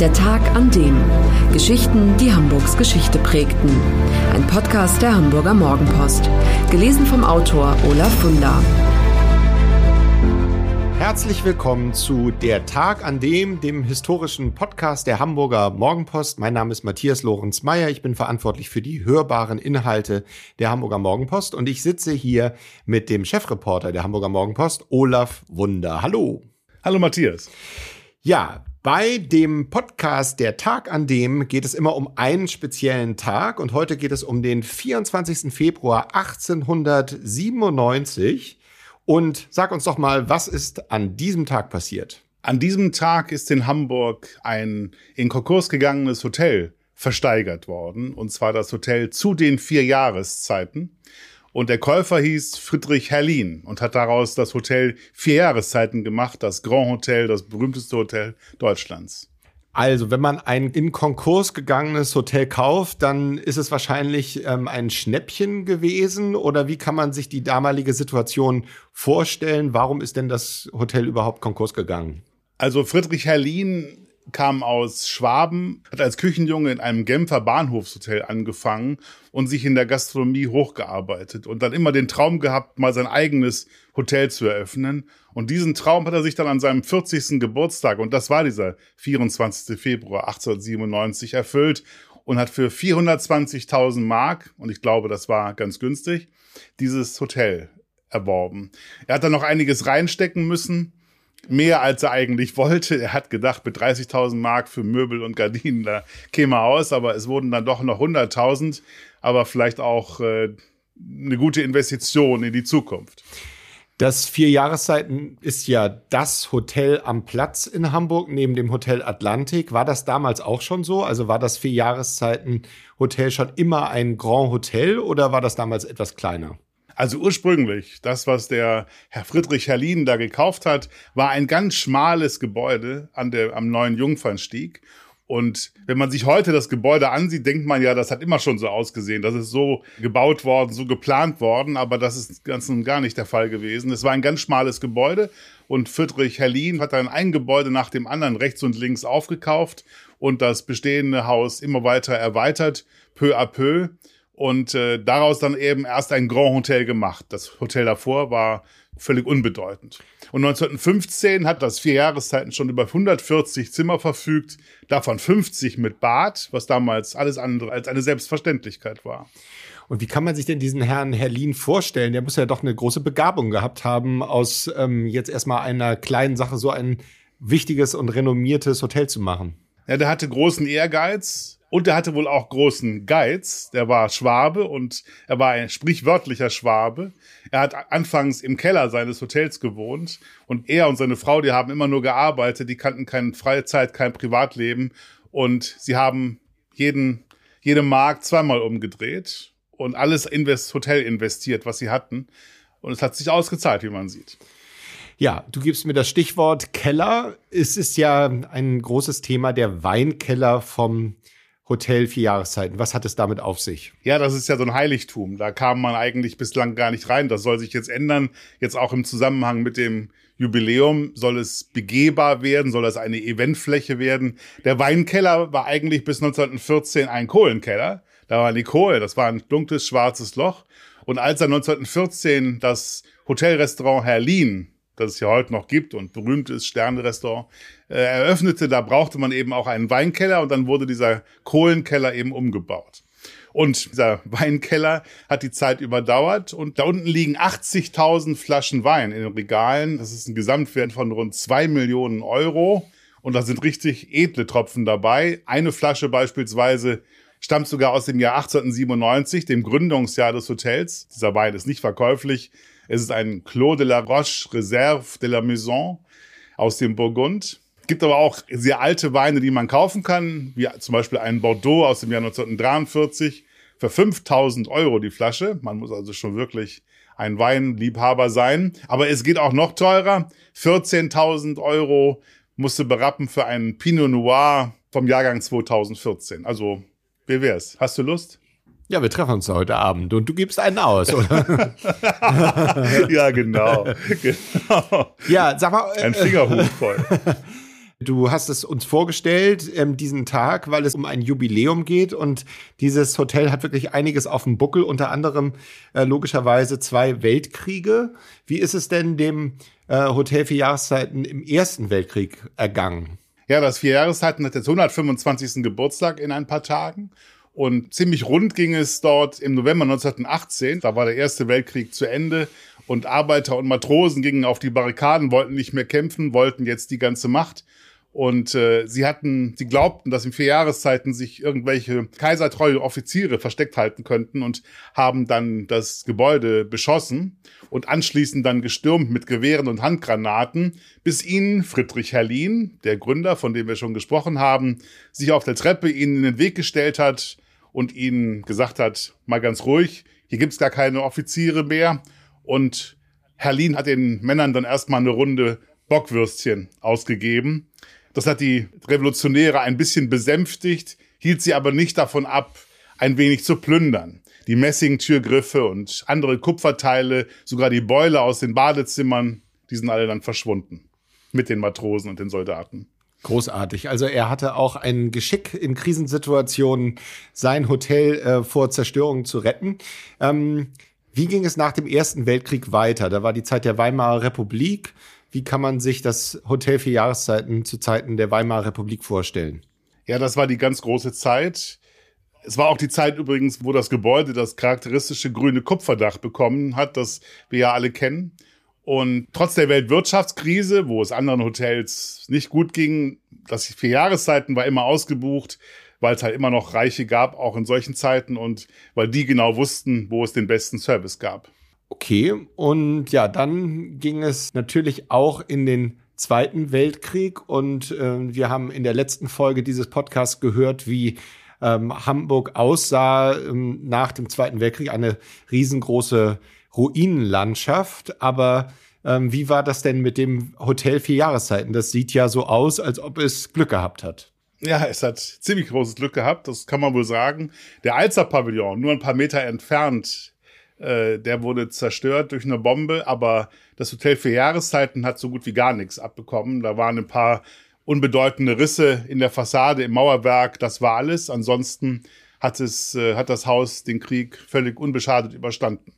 Der Tag an dem. Geschichten, die Hamburgs Geschichte prägten. Ein Podcast der Hamburger Morgenpost. Gelesen vom Autor Olaf Funder. Herzlich willkommen zu Der Tag an dem, dem historischen Podcast der Hamburger Morgenpost. Mein Name ist Matthias Lorenz Meyer. Ich bin verantwortlich für die hörbaren Inhalte der Hamburger Morgenpost und ich sitze hier mit dem Chefreporter der Hamburger Morgenpost, Olaf Wunder. Hallo. Hallo Matthias. Ja, bei dem Podcast Der Tag an dem geht es immer um einen speziellen Tag und heute geht es um den 24. Februar 1897. Und sag uns doch mal, was ist an diesem Tag passiert? An diesem Tag ist in Hamburg ein in Konkurs gegangenes Hotel versteigert worden, und zwar das Hotel zu den vier Jahreszeiten. Und der Käufer hieß Friedrich Herlin und hat daraus das Hotel vier Jahreszeiten gemacht, das Grand Hotel, das berühmteste Hotel Deutschlands. Also, wenn man ein in Konkurs gegangenes Hotel kauft, dann ist es wahrscheinlich ähm, ein Schnäppchen gewesen. Oder wie kann man sich die damalige Situation vorstellen? Warum ist denn das Hotel überhaupt Konkurs gegangen? Also Friedrich Herlin kam aus Schwaben, hat als Küchenjunge in einem Genfer Bahnhofshotel angefangen und sich in der Gastronomie hochgearbeitet und dann immer den Traum gehabt, mal sein eigenes Hotel zu eröffnen. Und diesen Traum hat er sich dann an seinem 40. Geburtstag, und das war dieser 24. Februar 1897, erfüllt und hat für 420.000 Mark, und ich glaube, das war ganz günstig, dieses Hotel erworben. Er hat dann noch einiges reinstecken müssen, mehr als er eigentlich wollte. Er hat gedacht, mit 30.000 Mark für Möbel und Gardinen, da käme er aus, aber es wurden dann doch noch 100.000, aber vielleicht auch äh, eine gute Investition in die Zukunft. Das Vier Jahreszeiten ist ja das Hotel am Platz in Hamburg neben dem Hotel Atlantik. War das damals auch schon so? Also war das Vier Jahreszeiten Hotel schon immer ein Grand Hotel oder war das damals etwas kleiner? Also ursprünglich, das, was der Herr Friedrich Herlin da gekauft hat, war ein ganz schmales Gebäude an der, am neuen Jungfernstieg. Und wenn man sich heute das Gebäude ansieht, denkt man ja, das hat immer schon so ausgesehen. Das ist so gebaut worden, so geplant worden, aber das ist ganz und gar nicht der Fall gewesen. Es war ein ganz schmales Gebäude und Friedrich Herlin hat dann ein Gebäude nach dem anderen rechts und links aufgekauft und das bestehende Haus immer weiter erweitert, peu à peu und äh, daraus dann eben erst ein Grand Hotel gemacht. Das Hotel davor war völlig unbedeutend. Und 1915 hat das vier Jahreszeiten schon über 140 Zimmer verfügt, davon 50 mit Bad, was damals alles andere als eine Selbstverständlichkeit war. Und wie kann man sich denn diesen Herrn Herlin vorstellen? Der muss ja doch eine große Begabung gehabt haben, aus ähm, jetzt erstmal einer kleinen Sache so ein wichtiges und renommiertes Hotel zu machen. Ja, der hatte großen Ehrgeiz, und er hatte wohl auch großen Geiz. Der war Schwabe und er war ein sprichwörtlicher Schwabe. Er hat anfangs im Keller seines Hotels gewohnt und er und seine Frau, die haben immer nur gearbeitet, die kannten keine Freizeit, kein Privatleben und sie haben jeden, jede Mark zweimal umgedreht und alles in das Hotel investiert, was sie hatten. Und es hat sich ausgezahlt, wie man sieht. Ja, du gibst mir das Stichwort Keller. Es ist ja ein großes Thema, der Weinkeller vom Hotel vier Jahreszeiten. Was hat es damit auf sich? Ja, das ist ja so ein Heiligtum. Da kam man eigentlich bislang gar nicht rein. Das soll sich jetzt ändern. Jetzt auch im Zusammenhang mit dem Jubiläum soll es begehbar werden, soll es eine Eventfläche werden. Der Weinkeller war eigentlich bis 1914 ein Kohlenkeller. Da war die Kohle, das war ein dunkles, schwarzes Loch. Und als er 1914 das Hotelrestaurant Herlin das es ja heute noch gibt und berühmt ist, Sternrestaurant, äh, eröffnete. Da brauchte man eben auch einen Weinkeller und dann wurde dieser Kohlenkeller eben umgebaut. Und dieser Weinkeller hat die Zeit überdauert und da unten liegen 80.000 Flaschen Wein in den Regalen. Das ist ein Gesamtwert von rund zwei Millionen Euro und da sind richtig edle Tropfen dabei. Eine Flasche beispielsweise stammt sogar aus dem Jahr 1897, dem Gründungsjahr des Hotels. Dieser Wein ist nicht verkäuflich. Es ist ein Clos de la Roche Reserve de la Maison aus dem Burgund. Es gibt aber auch sehr alte Weine, die man kaufen kann, wie zum Beispiel einen Bordeaux aus dem Jahr 1943 für 5000 Euro die Flasche. Man muss also schon wirklich ein Weinliebhaber sein. Aber es geht auch noch teurer. 14.000 Euro musste berappen für einen Pinot Noir vom Jahrgang 2014. Also, wie wär's? Hast du Lust? Ja, wir treffen uns heute Abend und du gibst einen aus, oder? ja, genau. genau. Ja, sag mal. Ein Fingerhut voll. Du hast es uns vorgestellt, ähm, diesen Tag, weil es um ein Jubiläum geht und dieses Hotel hat wirklich einiges auf dem Buckel, unter anderem äh, logischerweise zwei Weltkriege. Wie ist es denn dem äh, Hotel für Jahreszeiten im Ersten Weltkrieg ergangen? Ja, das Vier Jahreszeiten hat jetzt 125. Geburtstag in ein paar Tagen. Und ziemlich rund ging es dort im November 1918. Da war der Erste Weltkrieg zu Ende und Arbeiter und Matrosen gingen auf die Barrikaden, wollten nicht mehr kämpfen, wollten jetzt die ganze Macht. Und äh, sie hatten, sie glaubten, dass in vier Jahreszeiten sich irgendwelche kaisertreue Offiziere versteckt halten könnten und haben dann das Gebäude beschossen und anschließend dann gestürmt mit Gewehren und Handgranaten, bis ihnen Friedrich Herlin, der Gründer, von dem wir schon gesprochen haben, sich auf der Treppe ihnen in den Weg gestellt hat und ihnen gesagt hat, mal ganz ruhig, hier gibt's gar keine Offiziere mehr. Und Herlin hat den Männern dann erstmal eine Runde Bockwürstchen ausgegeben das hat die Revolutionäre ein bisschen besänftigt, hielt sie aber nicht davon ab, ein wenig zu plündern. Die Messingtürgriffe und andere Kupferteile, sogar die Beule aus den Badezimmern, die sind alle dann verschwunden. Mit den Matrosen und den Soldaten. Großartig. Also er hatte auch ein Geschick in Krisensituationen, sein Hotel äh, vor Zerstörung zu retten. Ähm, wie ging es nach dem Ersten Weltkrieg weiter? Da war die Zeit der Weimarer Republik. Wie kann man sich das Hotel für Jahreszeiten zu Zeiten der Weimarer Republik vorstellen? Ja, das war die ganz große Zeit. Es war auch die Zeit übrigens, wo das Gebäude das charakteristische grüne Kupferdach bekommen hat, das wir ja alle kennen. Und trotz der Weltwirtschaftskrise, wo es anderen Hotels nicht gut ging, das vier Jahreszeiten war immer ausgebucht, weil es halt immer noch Reiche gab, auch in solchen Zeiten und weil die genau wussten, wo es den besten Service gab. Okay, und ja, dann ging es natürlich auch in den Zweiten Weltkrieg und äh, wir haben in der letzten Folge dieses Podcasts gehört, wie ähm, Hamburg aussah ähm, nach dem Zweiten Weltkrieg, eine riesengroße Ruinenlandschaft. Aber ähm, wie war das denn mit dem Hotel Vier Jahreszeiten? Das sieht ja so aus, als ob es Glück gehabt hat. Ja, es hat ziemlich großes Glück gehabt, das kann man wohl sagen. Der Alzer-Pavillon, nur ein paar Meter entfernt, äh, der wurde zerstört durch eine Bombe, aber das Hotel für Jahreszeiten hat so gut wie gar nichts abbekommen. Da waren ein paar unbedeutende Risse in der Fassade, im Mauerwerk, das war alles. Ansonsten hat es, äh, hat das Haus den Krieg völlig unbeschadet überstanden.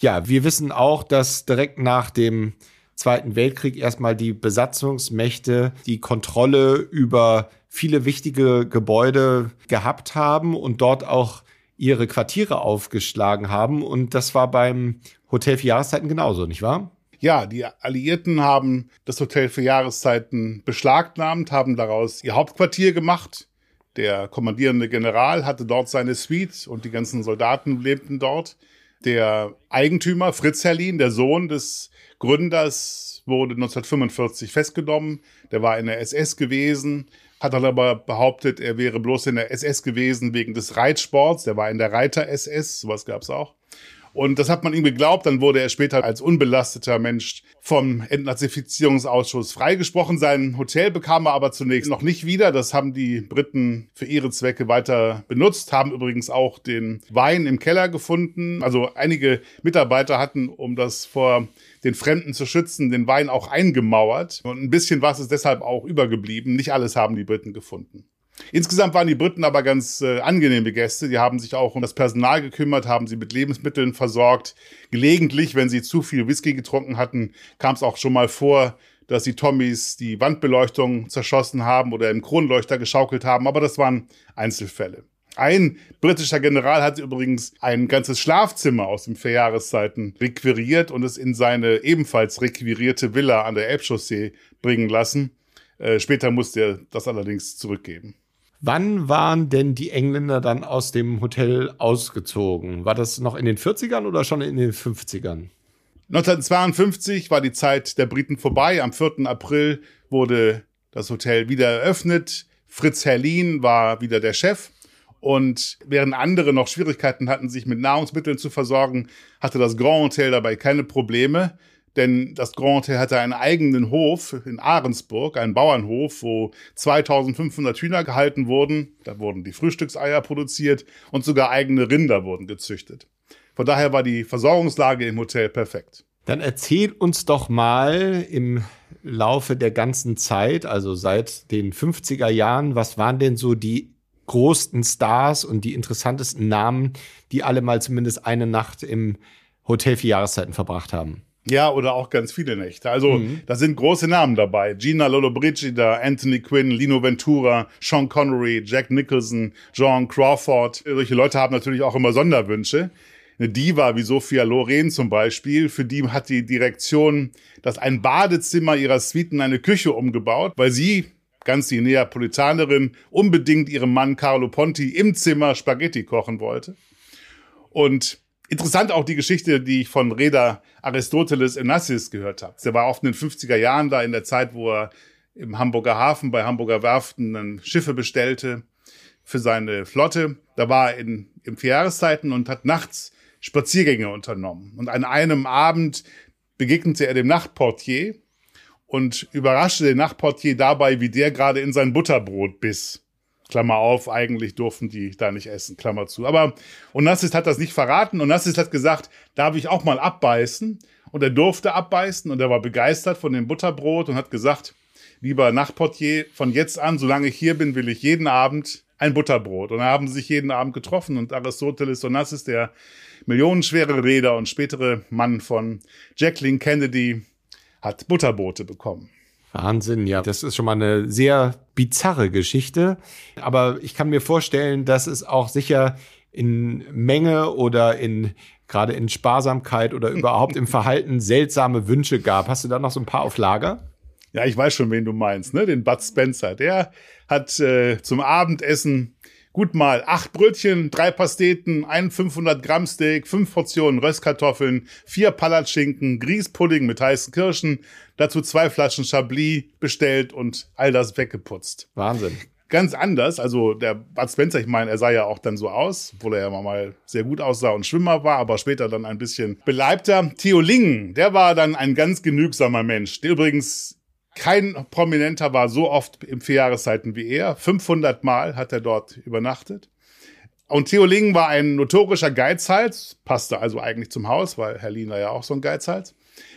Ja, wir wissen auch, dass direkt nach dem Zweiten Weltkrieg erstmal die Besatzungsmächte die Kontrolle über viele wichtige Gebäude gehabt haben und dort auch ihre Quartiere aufgeschlagen haben. Und das war beim Hotel für Jahreszeiten genauso, nicht wahr? Ja, die Alliierten haben das Hotel für Jahreszeiten beschlagnahmt, haben daraus ihr Hauptquartier gemacht. Der kommandierende General hatte dort seine Suite und die ganzen Soldaten lebten dort. Der Eigentümer Fritz Herlin, der Sohn des Gründers, wurde 1945 festgenommen. Der war in der SS gewesen, hat dann aber behauptet, er wäre bloß in der SS gewesen wegen des Reitsports. Der war in der Reiter-SS, sowas gab's auch. Und das hat man ihm geglaubt. Dann wurde er später als unbelasteter Mensch vom Entnazifizierungsausschuss freigesprochen. Sein Hotel bekam er aber zunächst noch nicht wieder. Das haben die Briten für ihre Zwecke weiter benutzt, haben übrigens auch den Wein im Keller gefunden. Also einige Mitarbeiter hatten, um das vor den Fremden zu schützen, den Wein auch eingemauert. Und ein bisschen was ist deshalb auch übergeblieben. Nicht alles haben die Briten gefunden. Insgesamt waren die Briten aber ganz äh, angenehme Gäste. Die haben sich auch um das Personal gekümmert, haben sie mit Lebensmitteln versorgt. Gelegentlich, wenn sie zu viel Whisky getrunken hatten, kam es auch schon mal vor, dass die Tommys die Wandbeleuchtung zerschossen haben oder im Kronleuchter geschaukelt haben. Aber das waren Einzelfälle. Ein britischer General hat übrigens ein ganzes Schlafzimmer aus den Vierjahreszeiten requiriert und es in seine ebenfalls requirierte Villa an der Elbchaussee bringen lassen. Äh, später musste er das allerdings zurückgeben. Wann waren denn die Engländer dann aus dem Hotel ausgezogen? War das noch in den 40ern oder schon in den 50ern? 1952 war die Zeit der Briten vorbei. Am 4. April wurde das Hotel wieder eröffnet. Fritz Herlin war wieder der Chef. Und während andere noch Schwierigkeiten hatten, sich mit Nahrungsmitteln zu versorgen, hatte das Grand Hotel dabei keine Probleme. Denn das Grand Hotel hatte einen eigenen Hof in Ahrensburg, einen Bauernhof, wo 2500 Hühner gehalten wurden. Da wurden die Frühstückseier produziert und sogar eigene Rinder wurden gezüchtet. Von daher war die Versorgungslage im Hotel perfekt. Dann erzähl uns doch mal im Laufe der ganzen Zeit, also seit den 50er Jahren, was waren denn so die größten Stars und die interessantesten Namen, die alle mal zumindest eine Nacht im Hotel für Jahreszeiten verbracht haben? Ja, oder auch ganz viele Nächte. Also, mhm. da sind große Namen dabei. Gina Lollobrigida, Anthony Quinn, Lino Ventura, Sean Connery, Jack Nicholson, John Crawford. Solche Leute haben natürlich auch immer Sonderwünsche. Eine Diva wie Sophia Loren zum Beispiel, für die hat die Direktion das ein Badezimmer ihrer Suite in eine Küche umgebaut, weil sie ganz die Neapolitanerin unbedingt ihrem Mann Carlo Ponti im Zimmer Spaghetti kochen wollte. Und Interessant auch die Geschichte, die ich von Reda Aristoteles Onassis gehört habe. Der war oft in den 50er Jahren da in der Zeit, wo er im Hamburger Hafen bei Hamburger Werften dann Schiffe bestellte für seine Flotte. Da war er in, in vier Jahreszeiten und hat nachts Spaziergänge unternommen. Und an einem Abend begegnete er dem Nachtportier und überraschte den Nachtportier dabei, wie der gerade in sein Butterbrot biss. Klammer auf, eigentlich durften die da nicht essen, Klammer zu. Aber Onassis hat das nicht verraten. Onassis hat gesagt, darf ich auch mal abbeißen? Und er durfte abbeißen und er war begeistert von dem Butterbrot und hat gesagt, lieber Nachtportier, von jetzt an, solange ich hier bin, will ich jeden Abend ein Butterbrot. Und da haben sie sich jeden Abend getroffen und Aristoteles Onassis, der millionenschwere Räder und spätere Mann von Jacqueline Kennedy, hat Butterbrote bekommen. Wahnsinn, ja. Das ist schon mal eine sehr bizarre Geschichte. Aber ich kann mir vorstellen, dass es auch sicher in Menge oder in gerade in Sparsamkeit oder überhaupt im Verhalten seltsame Wünsche gab. Hast du da noch so ein paar auf Lager? Ja, ich weiß schon, wen du meinst, ne? Den Bud Spencer. Der hat äh, zum Abendessen gut mal acht Brötchen, drei Pasteten, ein 500 Gramm Steak, fünf Portionen Röstkartoffeln, vier Palatschinken, Grießpudding mit heißen Kirschen, dazu zwei Flaschen Chablis bestellt und all das weggeputzt. Wahnsinn. Ganz anders, also der Bud Spencer, ich meine, er sah ja auch dann so aus, obwohl er ja mal sehr gut aussah und Schwimmer war, aber später dann ein bisschen beleibter. Theo Lingen, der war dann ein ganz genügsamer Mensch, der übrigens kein Prominenter war so oft im Vierjahreszeiten wie er. 500 Mal hat er dort übernachtet. Und Theo Lingen war ein notorischer Geizhals, passte also eigentlich zum Haus, weil Herr Liener ja auch so ein Geizhals.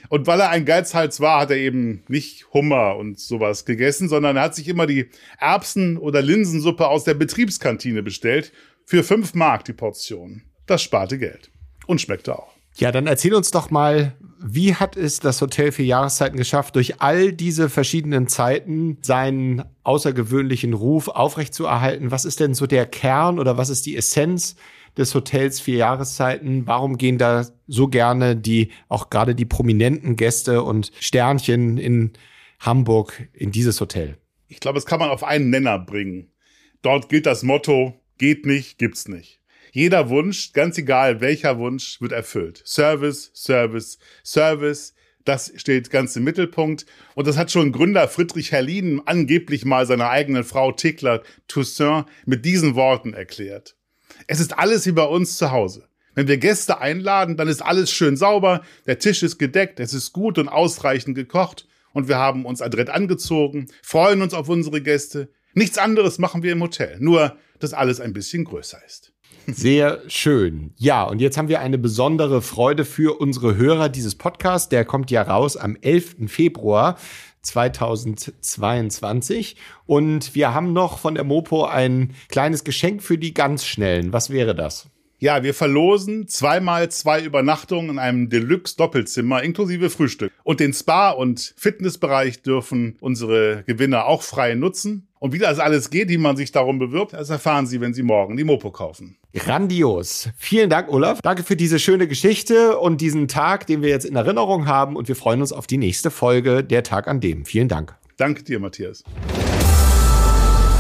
Und weil er ein Geizhals war, hat er eben nicht Hummer und sowas gegessen, sondern er hat sich immer die Erbsen- oder Linsensuppe aus der Betriebskantine bestellt. Für fünf Mark die Portion. Das sparte Geld. Und schmeckte auch. Ja, dann erzähl uns doch mal, wie hat es das Hotel für Jahreszeiten geschafft, durch all diese verschiedenen Zeiten seinen außergewöhnlichen Ruf aufrechtzuerhalten? Was ist denn so der Kern oder was ist die Essenz des Hotels vier Jahreszeiten? Warum gehen da so gerne die, auch gerade die prominenten Gäste und Sternchen in Hamburg in dieses Hotel? Ich glaube, das kann man auf einen Nenner bringen. Dort gilt das Motto, geht nicht, gibt's nicht. Jeder Wunsch, ganz egal welcher Wunsch, wird erfüllt. Service, Service, Service. Das steht ganz im Mittelpunkt. Und das hat schon Gründer Friedrich Herlin angeblich mal seiner eigenen Frau Thekla Toussaint mit diesen Worten erklärt. Es ist alles wie bei uns zu Hause. Wenn wir Gäste einladen, dann ist alles schön sauber, der Tisch ist gedeckt, es ist gut und ausreichend gekocht und wir haben uns adrett angezogen, freuen uns auf unsere Gäste. Nichts anderes machen wir im Hotel, nur dass alles ein bisschen größer ist. Sehr schön. Ja, und jetzt haben wir eine besondere Freude für unsere Hörer dieses Podcasts. Der kommt ja raus am 11. Februar 2022. Und wir haben noch von der Mopo ein kleines Geschenk für die ganz Schnellen. Was wäre das? Ja, wir verlosen zweimal zwei Übernachtungen in einem Deluxe-Doppelzimmer inklusive Frühstück. Und den Spa- und Fitnessbereich dürfen unsere Gewinner auch frei nutzen. Und wie das alles geht, wie man sich darum bewirbt, das erfahren Sie, wenn Sie morgen die Mopo kaufen. Grandios. Vielen Dank, Olaf. Danke für diese schöne Geschichte und diesen Tag, den wir jetzt in Erinnerung haben. Und wir freuen uns auf die nächste Folge, der Tag an dem. Vielen Dank. Danke dir, Matthias.